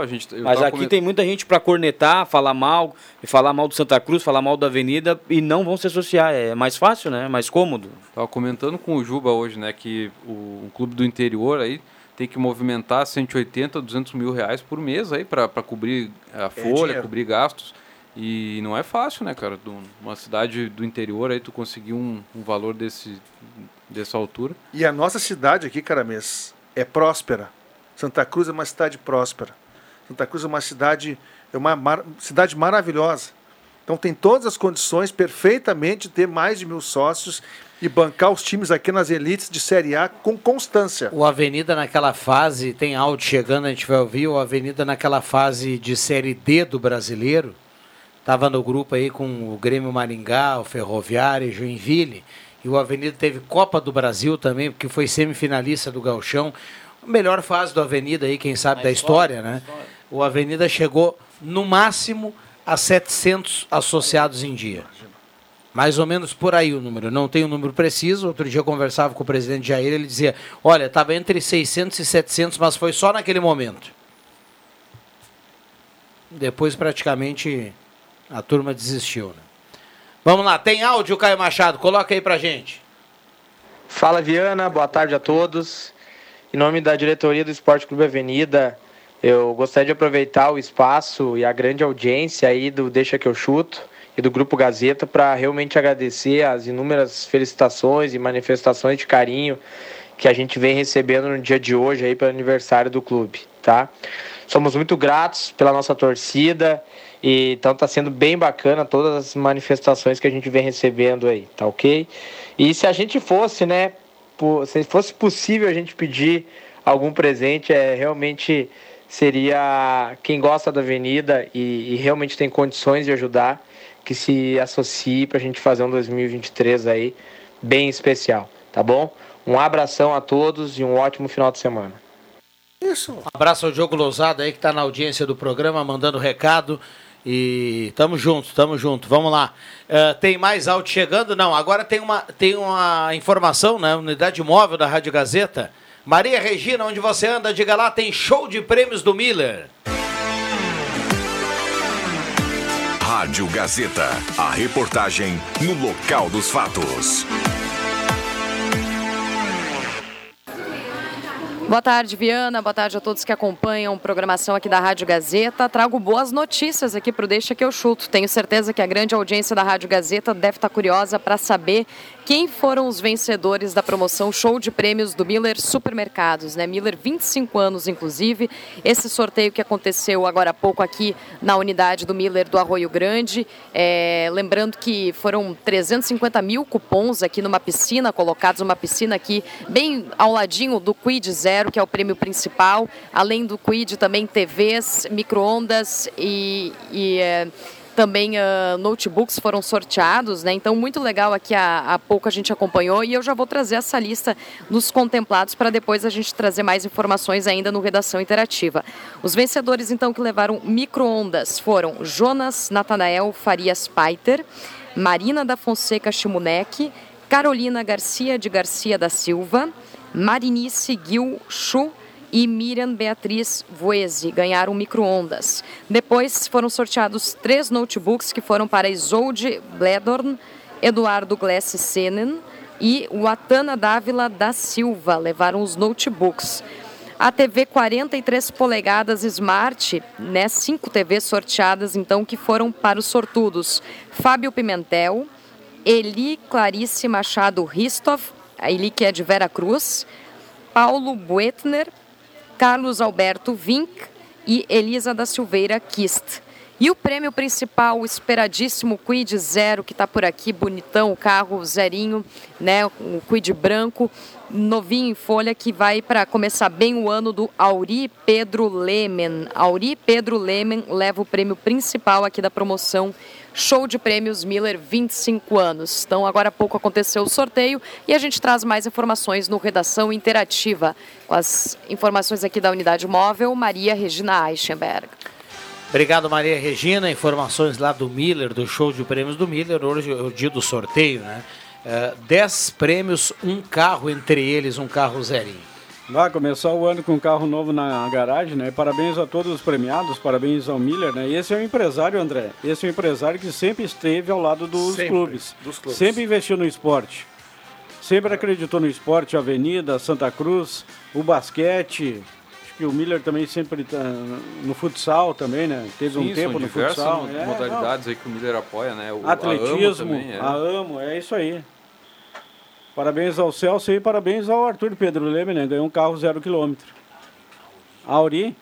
A gente, eu Mas tava aqui coment- tem muita gente para cornetar, falar mal, e falar mal do Santa Cruz, falar mal da Avenida e não vão se associar. É mais fácil, né? Mais cômodo. Tava comentando com o Juba hoje, né, que o, um clube do interior aí tem que movimentar 180, 200 mil reais por mês aí para cobrir a folha, dinheiro. cobrir gastos. E não é fácil, né, cara? Do- Uma cidade do interior aí tu conseguir um, um valor desse, dessa altura. E a nossa cidade aqui, Caramês, é próspera. Santa Cruz é uma cidade próspera. Santa Cruz é uma cidade, é uma mar- cidade maravilhosa. Então tem todas as condições perfeitamente de ter mais de mil sócios e bancar os times aqui nas elites de Série A com constância. O Avenida naquela fase, tem áudio chegando, a gente vai ouvir, o Avenida naquela fase de Série D do brasileiro, estava no grupo aí com o Grêmio Maringá, o Ferroviário e Joinville, e o Avenida teve Copa do Brasil também, porque foi semifinalista do Galchão, melhor fase do Avenida aí, quem sabe, da história, né? O Avenida chegou no máximo a 700 associados em dia. Mais ou menos por aí o número. Não tem o um número preciso. Outro dia eu conversava com o presidente Jair, ele dizia: olha, estava entre 600 e 700, mas foi só naquele momento. Depois, praticamente, a turma desistiu. Né? Vamos lá, tem áudio, Caio Machado? Coloca aí pra gente. Fala Viana, boa tarde a todos. Em nome da diretoria do Esporte Clube Avenida, eu gostaria de aproveitar o espaço e a grande audiência aí do Deixa que eu chuto e do Grupo Gazeta para realmente agradecer as inúmeras felicitações e manifestações de carinho que a gente vem recebendo no dia de hoje aí pelo aniversário do clube, tá? Somos muito gratos pela nossa torcida e então tá sendo bem bacana todas as manifestações que a gente vem recebendo aí, tá ok? E se a gente fosse, né, se fosse possível a gente pedir algum presente, é realmente seria quem gosta da avenida e, e realmente tem condições de ajudar, que se associe para a gente fazer um 2023 aí bem especial, tá bom? Um abração a todos e um ótimo final de semana. Isso. Um abraço ao Diogo Lousada aí que está na audiência do programa, mandando recado. E tamo junto, tamo junto. Vamos lá. Eh, tem mais áudio chegando? Não, agora tem uma, tem uma informação, né? Unidade móvel da Rádio Gazeta. Maria Regina, onde você anda, diga lá, tem show de prêmios do Miller. Rádio Gazeta. A reportagem no local dos fatos. Boa tarde, Viana. Boa tarde a todos que acompanham a programação aqui da Rádio Gazeta. Trago boas notícias aqui para o Deixa que eu chuto. Tenho certeza que a grande audiência da Rádio Gazeta deve estar curiosa para saber quem foram os vencedores da promoção Show de Prêmios do Miller Supermercados, né? Miller, 25 anos, inclusive. Esse sorteio que aconteceu agora há pouco aqui na unidade do Miller do Arroio Grande. É, lembrando que foram 350 mil cupons aqui numa piscina, colocados numa piscina aqui, bem ao ladinho do Quid Zero, que é o prêmio principal. Além do Quid, também TVs, micro-ondas e. e é, também uh, notebooks foram sorteados, né? Então, muito legal aqui há, pouco a gente acompanhou e eu já vou trazer essa lista dos contemplados para depois a gente trazer mais informações ainda no Redação Interativa. Os vencedores, então, que levaram micro-ondas foram Jonas Natanael Farias Paiter, Marina da Fonseca Chimunek, Carolina Garcia de Garcia da Silva, Marinice Gil Chu e Miriam Beatriz Voese ganharam micro-ondas. Depois foram sorteados três notebooks que foram para Isolde Bledorn, Eduardo Gless Senen e Watana Dávila da Silva levaram os notebooks. A TV 43 polegadas Smart, né, cinco TVs sorteadas então que foram para os sortudos. Fábio Pimentel, Eli Clarice Machado Ristov, a Eli que é de Vera Cruz, Paulo Buetner, Carlos Alberto Vink e Elisa da Silveira Kist. E o prêmio principal, o esperadíssimo Quid Zero, que está por aqui, bonitão, o carro zerinho, né? O Quid branco, novinho em folha, que vai para começar bem o ano do Auri Pedro Lemen. Auri Pedro Lemen leva o prêmio principal aqui da promoção Show de Prêmios Miller 25 anos. Então, agora há pouco aconteceu o sorteio e a gente traz mais informações no Redação Interativa. Com as informações aqui da unidade móvel, Maria Regina Eichenberg. Obrigado, Maria Regina. Informações lá do Miller, do show de prêmios do Miller. Hoje é o dia do sorteio, né? Uh, dez prêmios, um carro entre eles, um carro zerinho. Vai começar o ano com um carro novo na garagem, né? Parabéns a todos os premiados, parabéns ao Miller, né? E esse é um empresário, André. Esse é um empresário que sempre esteve ao lado dos, Sempre, clubes. dos clubes. Sempre investiu no esporte. Sempre acreditou no esporte, Avenida, Santa Cruz, o basquete. Acho que o Miller também sempre tá no futsal também, né? Teve um Sim, tempo são no futsal. mo- É, modalidades aí que o Miller apoia, né? O. Atletismo, a AMO também, é. a amo, é isso aí. Parabéns ao Celso e parabéns ao Arthur Pedro Leme, né? Ganhou um carro zero quilômetro. Auri,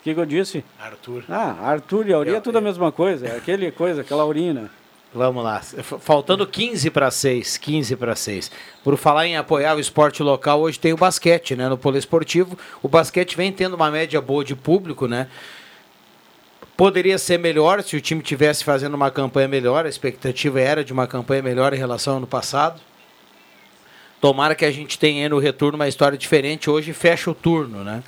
o que, que eu disse? Arthur. Ah, Arthur e Auri é tudo a mesma coisa, é aquele coisa, aquela urina. Vamos lá. Faltando 15 para 6, 15 para 6. Por falar em apoiar o esporte local, hoje tem o basquete, né? No poliesportivo. O basquete vem tendo uma média boa de público, né? Poderia ser melhor se o time tivesse fazendo uma campanha melhor. A expectativa era de uma campanha melhor em relação ao ano passado. Tomara que a gente tenha aí no retorno uma história diferente. Hoje fecha o turno, né?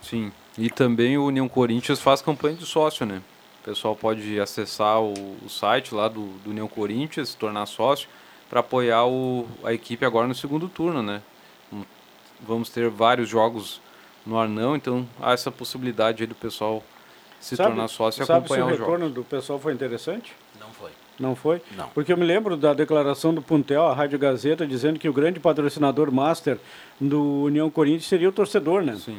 Sim. E também o União Corinthians faz campanha de sócio, né? O pessoal pode acessar o, o site lá do, do União Corinthians, se tornar sócio, para apoiar o, a equipe agora no segundo turno, né? Hum, Vamos ter vários jogos no Arnão, então há essa possibilidade aí do pessoal se tornar sócio e sabe se acompanhar o os jogos. retorno do pessoal foi interessante? Não foi. Não foi? Não. Porque eu me lembro da declaração do Puntel, a Rádio Gazeta, dizendo que o grande patrocinador master do União Corinthians seria o torcedor, né? Sim.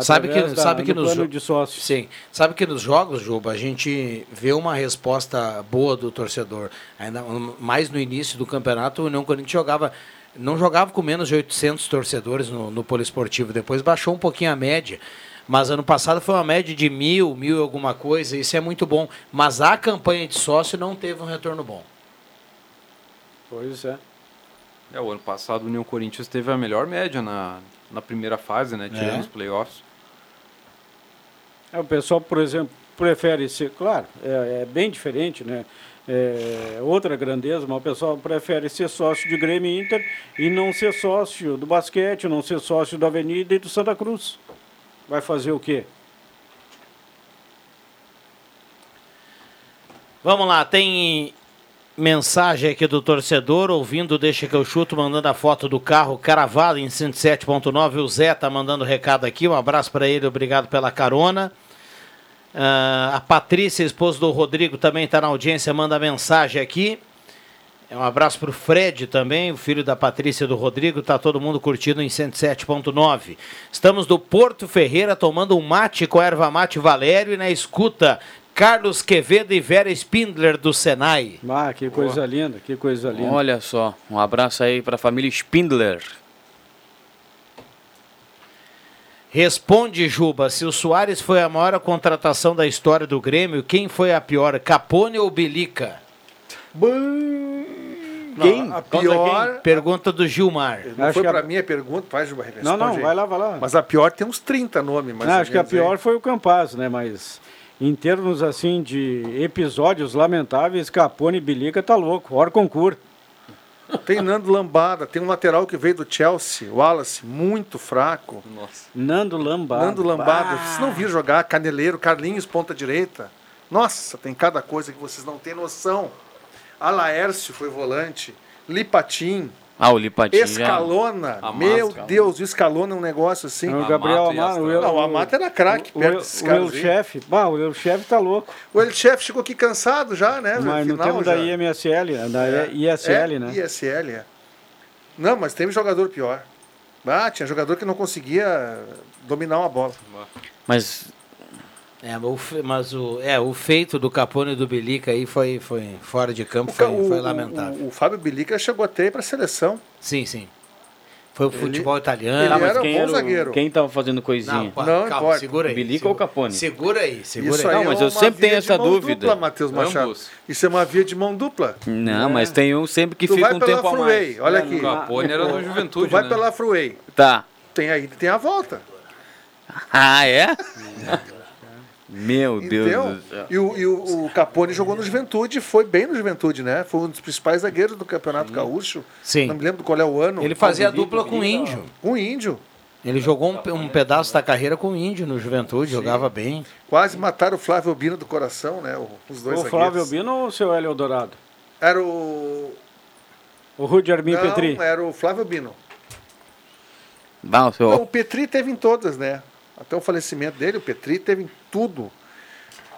Sabe que, da- sabe que nos de sócios. Sim. Sabe que nos jogos, Juba, a gente vê uma resposta boa do torcedor. Ainda mais no início do campeonato, o União Corinthians jogava não jogava com menos de 800 torcedores no, no poliesportivo. Depois baixou um pouquinho a média. Mas ano passado foi uma média de mil, mil e alguma coisa. Isso é muito bom. Mas a campanha de sócio não teve um retorno bom. Pois é. É, o ano passado o União Corinthians teve a melhor média na, na primeira fase, né? Tirando É. os playoffs. É, o pessoal, por exemplo, prefere ser, claro, é, é bem diferente, né? É outra grandeza, mas o pessoal prefere ser sócio de Grêmio e Inter e não ser sócio do basquete, não ser sócio da Avenida e do Santa Cruz. Vai fazer o quê? Vamos lá, tem mensagem aqui do torcedor, ouvindo, deixa que eu chuto, mandando a foto do carro cravado em 107.9. O Zé tá mandando recado aqui, um abraço para ele, obrigado pela carona. Ah, a Patrícia, esposa do Rodrigo, também está na audiência, manda mensagem aqui. É um abraço para o Fred também, o filho da Patrícia e do Rodrigo. Tá todo mundo curtindo em 107.9. Estamos do Porto Ferreira tomando um mate com a erva mate Valério e na escuta Carlos Quevedo e Vera Spindler do Senai. Ah, que coisa linda, que coisa linda. Olha só, um abraço aí para a família Spindler. Responde, Juba, se o Soares foi a maior contratação da história do Grêmio, quem foi a pior, Capone ou Bilica? Quem? a pior. Pergunta do Gilmar. Não Acho foi que a- pra mim a pergunta, faz o Não, não, vai lá, vai lá. Mas a pior tem uns 30 nomes, Não, acho que a menos aí. pior foi o Campaz, né? Mas em termos assim de episódios lamentáveis, Capone e Bilica tá louco. Hora concurso. Tem Nando Lambada, tem um lateral que veio do Chelsea, Wallace, muito fraco. Nossa. Nando Lambada. Nando Lambada, vocês não viram jogar, Caneleiro, Carlinhos, ponta direita. Nossa, tem cada coisa que vocês não têm noção. Alaércio foi volante, Lipatim, Ah, o Lipatinho. Escalona, Amato, meu. Deus, o Escalona é um negócio assim. O Gabriel Amato Amaro. Astral. Não, o Amato era craque o, perto o, desses o caras El aí. Chefe, bah, o El Chefe tá louco. O El Chef chegou aqui cansado já, né? Mas no final tempo da já. IMSL, da É, ISL, é, né? ISL, é. Não, mas teve jogador pior. Ah, tinha jogador que não conseguia dominar uma bola. Mas É, mas o, mas o, é, o feito do Capone e do Bilica aí foi, foi fora de campo, O, foi, o- foi o- lamentável. o- o Fábio Bilica chegou até para a seleção. Sim, sim. Foi o futebol ele italiano. Tá, mas era quem bom era o- zagueiro. Quem tava fazendo coisinha? pá, Não calma, importa. segura aí. Bilica segura, ou Capone? Segura aí, segura Isso aí. aí Não, mas é eu uma sempre tenho via de essa mão dúvida. Dupla, Matheus Machado. Ambos. Isso é uma via de mão dupla. Não, mas tem um sempre que tu fica um tempo a Freeway, mais. olha É, aqui. O Capone era do Juventude, Tu vai né? pela Freeway. Tá. Tem aí, tem a volta. Ah, é? Meu Deus Entendeu? do céu. E, o, e o, o Capone jogou no Juventude, foi bem no Juventude, né? Foi um dos principais zagueiros do Campeonato Gaúcho. Sim. Não me lembro qual é o ano. Ele fazia dupla com o Índio. Com o Índio. Ele jogou um, um pedaço da carreira com o Índio no Juventude, jogava bem. Quase mataram o Flávio Albino do coração, né? o- Os dois O zagueiros. Flávio Albino ou o seu Hélio Dourado? Era o... O Rudy Armin Não, Petri? era o Flávio Albino. Bah, o seu- Não, o Petri teve em todas, né? Até o falecimento dele, o Petri teve em tudo.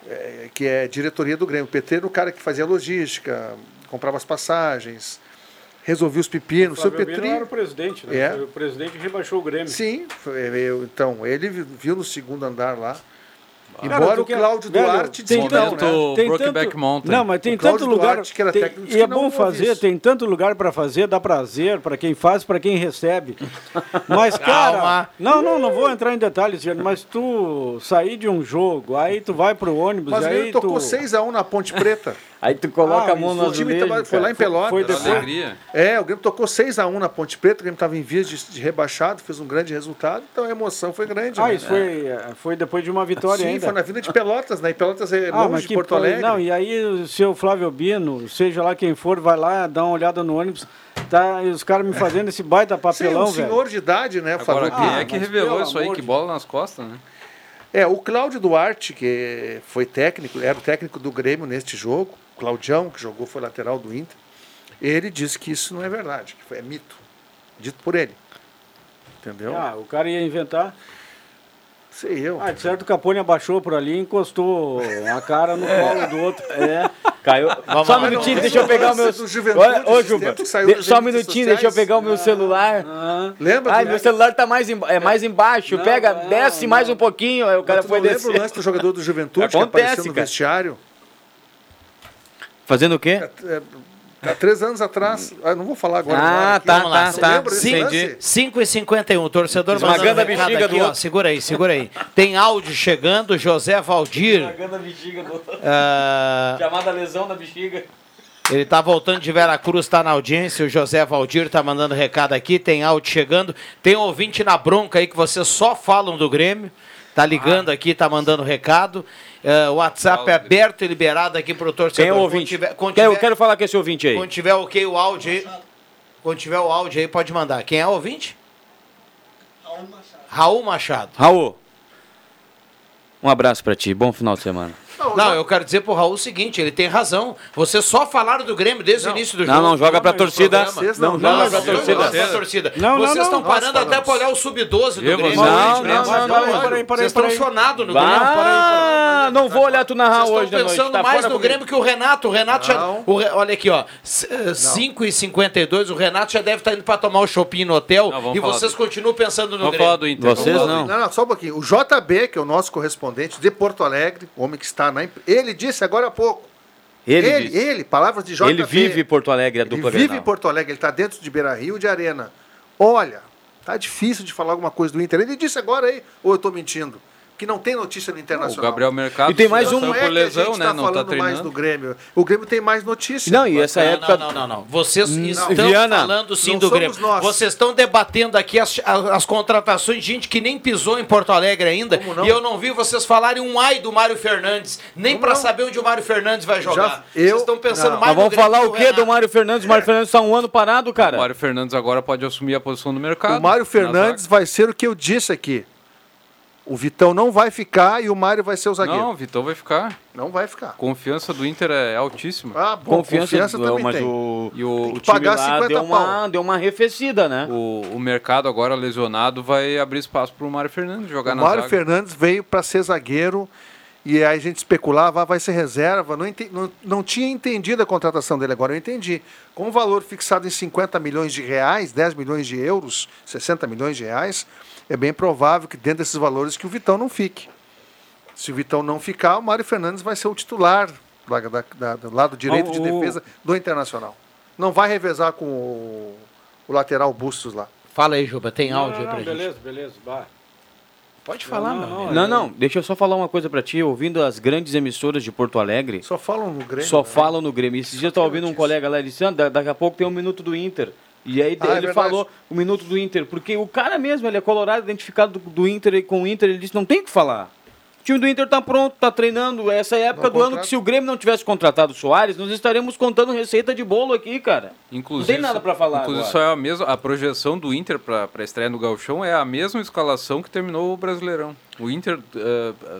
é, que é diretoria do Grêmio. O Petri era o cara que fazia logística, comprava as passagens, resolvia os pepinos. O seu Petri... era o presidente, né? É. O presidente rebaixou o Grêmio. Sim, eu- então, ele vi- viu no segundo andar lá. Embora tu o Cláudio velho, Duarte tem que não, tanto- né? Tem Brokeback tanto- Mountain. Não, mas tem tanto lugar. Duarte, que era tem- técnico, e é bom fazer, isso. tem tanto lugar para fazer, dá prazer para quem faz, para quem recebe. Mas, (laughs) cara. Calma. Não, não, não vou entrar em detalhes, Giano, mas tu sair de um jogo, aí tu vai pro ônibus, Mas aí tocou tu. 6x1 na Ponte Preta. (laughs) Aí tu coloca Ah, a mão no o time azulejo, tava- foi lá em. Pelotas. Foi Era depois. alegria. É, o Grêmio tocou 6x1 na Ponte Preta, o Grêmio estava em vias de, de rebaixado, fez um grande resultado, então a emoção foi grande. Ah, né? isso foi, foi depois de uma vitória Sim, ainda. foi na Vila de Pelotas, né? E Pelotas é Ah, longe de Porto po- Alegre. Não, e aí o seu Flávio Albino, seja lá quem for, vai lá, dá uma olhada no ônibus, tá, e os caras me fazendo esse baita (laughs) Sim, papelão, um velho. senhor de idade, né? Agora, quem Albino. é que mas revelou isso aí? Que bola nas costas, né? É, o Cláudio Duarte, que foi técnico, era o técnico do Grêmio neste jogo, Claudião, que jogou, foi lateral do Inter, ele disse que isso não é verdade, que foi, é mito, dito por ele. Entendeu? Ah, o cara ia inventar. Sei eu. Ah, de certo o Capone abaixou por ali e encostou a cara no colo do outro. (laughs) É. Caiu. Só um minutinho, Não, deixa eu pegar o meu. Ô, esses Juba, que de- só um minutinho, deixa eu pegar o meu celular. Ah, Lembra? Ai, meu celular tá mais, em- é mais embaixo. Não, Pega, não, desce não. mais um pouquinho. Aí o cara foi não lembra o descer. lance do jogador do Juventude que Acontece, apareceu no cara. vestiário? Fazendo o quê? É, Há três anos atrás. Ah, não vou falar agora. Ah, não, aqui. tá, tá, Você tá. Entendi. lance? 5 e 51 o torcedor Esmagando mandando a recado bexiga aqui, do ó, outro. segura aí, segura aí. Tem áudio chegando, José Valdir. ah, Chamada lesão na bexiga. ele tá voltando de Veracruz, tá na audiência. O José Valdir tá mandando recado aqui. Tem áudio chegando. Tem um ouvinte na bronca aí que vocês só falam do Grêmio. Tá ligando aqui, tá mandando recado. O WhatsApp é aberto e liberado aqui torcedor. Quem é o Quando ouvinte? tiver- quando Quero, tiver- quero falar com esse ouvinte aí. Quando tiver ok o áudio aí. Quando tiver o áudio aí, pode mandar. Quem é o ouvinte? Raul Machado. Raul. Um abraço pra ti. Bom final de semana. Não, eu quero dizer pro Raul o seguinte, ele tem razão. Vocês só falaram do Grêmio desde o início do Não, jogo. não, joga pra torcida. Vocês Não, não, joga Não, pra não, torcida. não, pra torcida. Não, não, Vocês não. estão parando até pra olhar o sub-12 do Grêmio. Não, Né? não, Vocês não, estão- Vocês estão chonados no Grêmio. Ah, não vou olhar tu narrar Vocês hoje estão da noite. pensando Tá mais no. Grêmio que o Renato. O Renato já. Não. olha aqui, ó. 5 e 52 o Renato já deve estar indo pra tomar o shopping no hotel. Não, e vocês continuam pensando no Grêmio. Vocês não. Não, não, só um pouquinho. O JB, que é o nosso correspondente de Porto Alegre, o homem que está lá na Ele disse agora há pouco. Ele ele, ele, palavras de JV. Ele vive Porto Alegre, a Ele dupla vive Grenal. em Porto Alegre, ele está dentro de Beira Rio de Arena. Olha, tá difícil de falar alguma coisa do Inter. Ele disse agora aí, ou eu estou mentindo? Que não tem notícia no O Internacional. Gabriel Mercado E tem mais um- Não é por que lesão, a gente né? tá Não tá falando mais treinando. do Grêmio. O Grêmio tem mais notícia. Não, e essa Não, época. não, não, não. Vocês Não. estão Viana, falando sim não do somos Grêmio. nós. Vocês estão debatendo aqui as, as, as contratações de gente que nem pisou em Porto Alegre ainda. E eu não vi vocês falarem um ai do Mário Fernandes. Nem não? saber onde o Mário Fernandes vai jogar. Já- eu- Vocês estão pensando não. mais Mas vamos Grêmio falar que o quê do. Mário Fernandes? O Mário Fernandes está um ano parado, O cara. Mário Fernandes agora pode assumir a posição do mercado. O Mário na Fernandes vai ser o que eu disse aqui. O Vitão não vai ficar e o Mário vai ser o zagueiro. Não, Não, o Vitão vai ficar. vai ficar. Confiança do Inter é altíssima. Ah, bom, Confiança, confiança, do- também mas tem. o, E o, o time pagar lá 50 deu uma, pau. deu uma arrefecida, né? o, o mercado agora lesionado vai abrir espaço para o Mário Fernandes jogar O na Mário zaga. Fernandes veio para ser zagueiro e aí a gente especulava, ah, vai ser reserva. Não, ente- não, não tinha entendido a contratação dele, agora eu entendi. Com o valor fixado em 50 milhões de reais, 10 milhões de euros, 60 milhões de reais, é bem provável que dentro desses valores que o Vitão não fique. Se o Vitão não ficar, o Mário Fernandes vai ser o titular da- da- da- do lado direito de o- defesa do Internacional. Não vai revezar com o, o lateral Bustos lá. Fala aí, Juba, tem Não, áudio não, aí pra não, gente. beleza, beleza. Bah. Pode falar, Não, meu. não, amigo. Não, não, deixa eu só falar uma coisa pra ti. Ouvindo as grandes emissoras de Porto Alegre, Só falam no Grêmio. só né? falam no Grêmio. Esses dias eu tava ouvindo um colega lá, ele disse, "Ah, da- daqui a pouco tem um minuto do Inter. E aí Ah, é ele verdade. falou o minuto do Inter, porque o cara mesmo, ele é colorado, identificado do, do Inter e com o Inter, ele disse, não tem o que falar. O time do Inter tá pronto, tá treinando. Essa é a época Não do ano contrata. que se o Grêmio não tivesse contratado o Soares, nós estaremos contando receita de bolo aqui, cara. Inclusive, não tem nada pra falar Inclusive, agora. só é a mesma a projeção do Inter para a estreia no Gauchão é a mesma escalação que terminou o Brasileirão. O Inter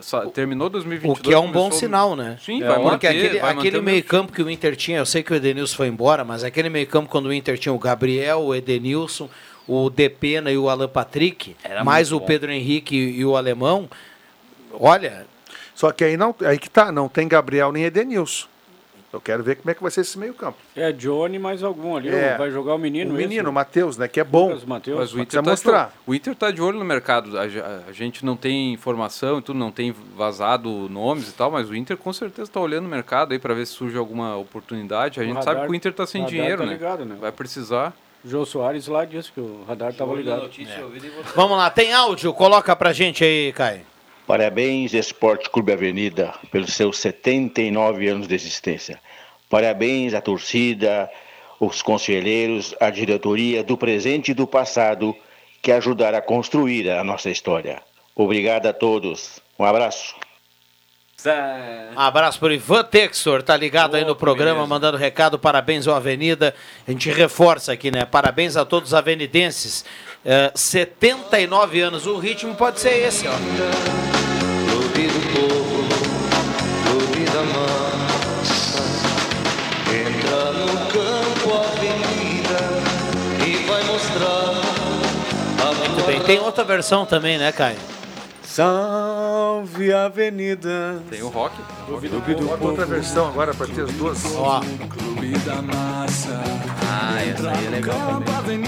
sa- terminou O 2022. que é um bom sinal, né? Sim, É, vai Porque manter, aquele, vai aquele manter o meio mesmo campo que o Inter tinha, eu sei que o Edenilson foi embora, mas aquele meio campo quando o Inter tinha o Gabriel, o Edenilson, o Depena e o Alan Patrick, Era mais o bom. Pedro Henrique e o Alemão, olha, Só que aí não, aí que tá, não tem Gabriel nem Edenilson. Eu quero ver como é que vai ser esse meio campo. É Johnny mais algum ali. É. Vai jogar o menino. o menino, o Matheus, né, que é bom. Lucas Mateus. Mas o Inter, tá de mostrar. olho- o Inter tá de olho no mercado. A, ge- a gente não tem informação e tudo, não tem vazado nomes e tal, mas o Inter com certeza está olhando o mercado aí para ver se surge alguma oportunidade. A gente radar- sabe que o Inter tá sem dinheiro, tá né? ligado, né? Vai precisar. Jô Soares lá disse que o radar estava ligado. vamos lá, tem áudio, coloca pra gente aí, Caio. Parabéns, Esporte Clube Avenida, pelos seus 79 anos de existência. Parabéns à torcida, os conselheiros, a diretoria do presente e do passado que ajudaram a construir a nossa história. Obrigado a todos. Um abraço. Um abraço pro Ivan Textor, tá ligado aí no programa, mandando recado, parabéns ao Avenida. A gente reforça aqui, né? Parabéns a todos os avenidenses. É, 79 anos, o ritmo pode ser esse, ó. Tem outra versão também, né, Caio? Salve Avenida. Tem o rock. Bota outra versão agora para ter as duas. Ó. clube da massa. Ah, essa aí é legal também.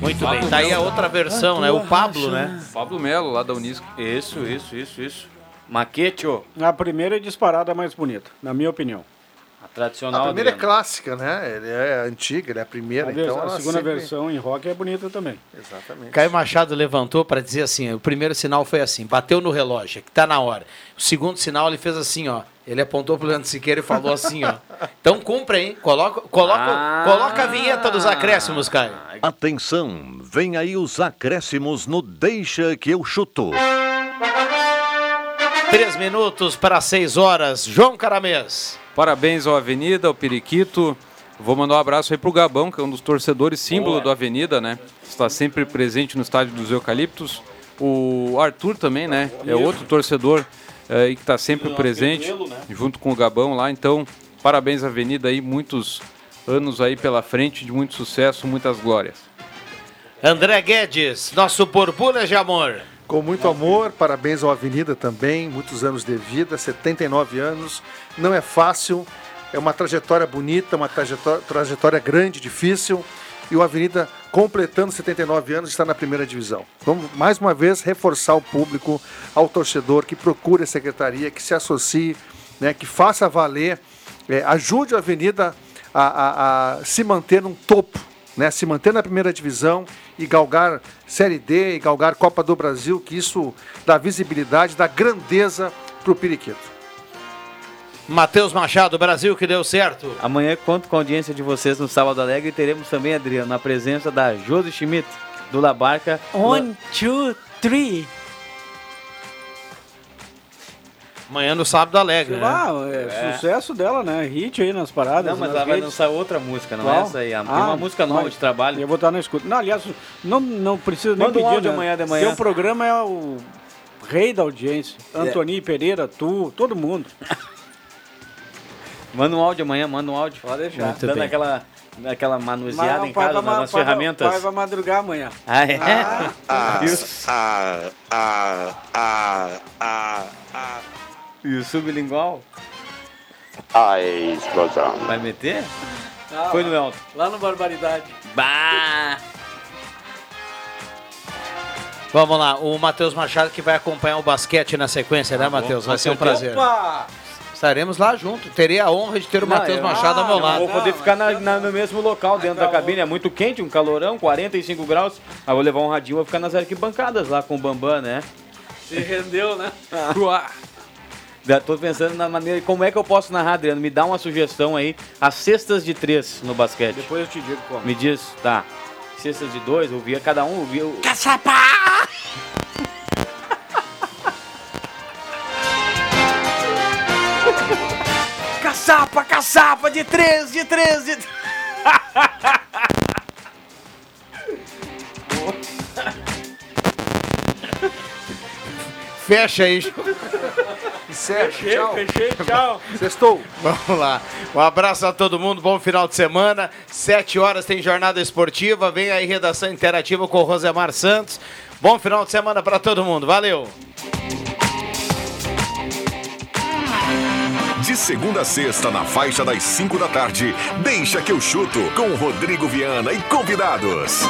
Muito bem, tá aí a outra versão, né? O Pablo, né? Pablo Melo, lá da Unisco. Isso, isso, isso, isso. Maquete, ó. A primeira é disparada mais bonita, na minha opinião. A tradicional. A primeira é Adriano. clássica, né? Ele é antiga, ele é a primeira, A, então a segunda sempre- versão em rock é bonita também. Exatamente. Caio Machado levantou para dizer assim: o primeiro sinal foi assim, bateu no relógio, que tá na hora. O segundo sinal ele fez assim, ó. Ele apontou pro Leandro Siqueira e falou assim, ó. Então cumpra, hein? Coloca, coloca, Ah. coloca a vinheta dos acréscimos, Caio. Atenção, vem aí os acréscimos no Deixa que eu chuto. Três minutos para seis horas. João Caramês. Parabéns ao Avenida, ao Periquito. Vou mandar um abraço aí pro Gabão, que é um dos torcedores símbolo do Avenida, né? Está sempre presente no estádio dos Eucaliptos. O Arthur também, né? É outro torcedor e que está sempre presente, junto com o Gabão lá. Então, parabéns Avenida aí, muitos anos aí pela frente, de muito sucesso, muitas glórias. André Guedes, nosso borbulha de amor. Com muito amor, parabéns ao Avenida também, muitos anos de vida, 79 anos. Não é fácil, é uma trajetória bonita, uma trajetória, trajetória grande, difícil. E o Avenida, completando 79 anos, está na primeira divisão. Vamos mais uma vez reforçar o público, ao torcedor que procure a secretaria, que se associe né, que faça valer, é, ajude a Avenida a, a- a se manter num topo, né, se manter na primeira divisão e galgar Série D e galgar Copa do Brasil, que isso dá visibilidade, dá grandeza para o Periquito. Matheus Machado, Brasil que deu certo. Amanhã conto com a audiência de vocês no Sábado Alegre e teremos também, Adriano, a presença da Josi Schmidt, do La Barca. One, two, three. Amanhã no Sábado Alegre, né? Ah, é, É. sucesso dela, né? Hit aí nas paradas. Não, mas ela vai lançar outra música, não Qual? é essa aí. Tem Ah, uma música nova mas de trabalho. Eu vou estar na escuta. Não, aliás, não, não precisa nem Manda um pedir, áudio né? amanhã de manhã. Seu programa é o rei da audiência. É. Antoni Pereira, tu, todo mundo. Manda um áudio amanhã, manda um áudio. Pode deixar. Muito Dando bem. aquela, aquela manuseada Mas em casa, vai ma- nas vai- ferramentas. pai vai madrugar amanhã. Ah, é? Ah, o- ah, ah, ah, ah, ah. E o sublingual? Ai, explosão. Vai meter? Ah, Foi lá- no Elton. Lá no Barbaridade. Bah! Vamos lá, o Matheus Machado que vai acompanhar o basquete na sequência, né, Matheus? Vai ser um prazer. Opa! Estaremos lá junto. Terei a honra de ter o Matheus eu- Machado ao meu eu lado. Vou poder ficar na- na- no mesmo local, dentro da cabine. É muito quente, um calorão, 45 graus. Aí vou levar um radinho, vou ficar nas arquibancadas lá com o Bambam, né? Se rendeu, né? (laughs) Já tô pensando na maneira. Como é que eu posso narrar, Adriano? Me dá uma sugestão aí. As cestas de três no basquete. Depois eu te digo como. Me diz, tá. Cestas de dois, eu via cada um, eu via. o- Caçapa! (laughs) Caçapa, caçapa, de três, de três, de. Fecha aí. (laughs) Encerra, Fechei, fechei, tchau. (laughs) Sextou. Vamos lá. Um abraço a todo mundo, bom final de semana. Sete horas tem jornada esportiva. Vem aí redação interativa com o Rosemar Santos. Bom final de semana para todo mundo. Valeu. De segunda a sexta, na faixa das 5 da tarde, deixa que eu chuto com Rodrigo Viana e convidados.